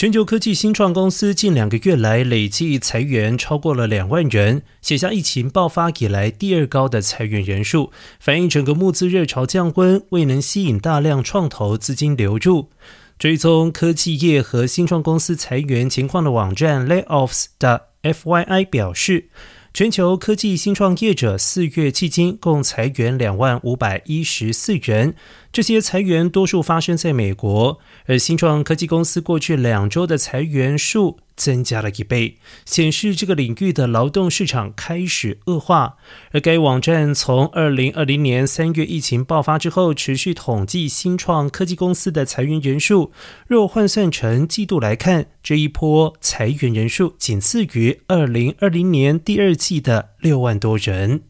全球科技新创公司近两个月来累计裁员超过了两万人，写下疫情爆发以来第二高的裁员人数，反映整个募资热潮降温，未能吸引大量创投资金流入。追踪科技业和新创公司裁员情况的网站 Layoffs 的 FYI 表示。全球科技新创业者四月迄今共裁员两万五百一十四人，这些裁员多数发生在美国，而新创科技公司过去两周的裁员数。增加了一倍，显示这个领域的劳动市场开始恶化。而该网站从二零二零年三月疫情爆发之后，持续统计新创科技公司的裁员人数。若换算成季度来看，这一波裁员人数仅次于二零二零年第二季的六万多人。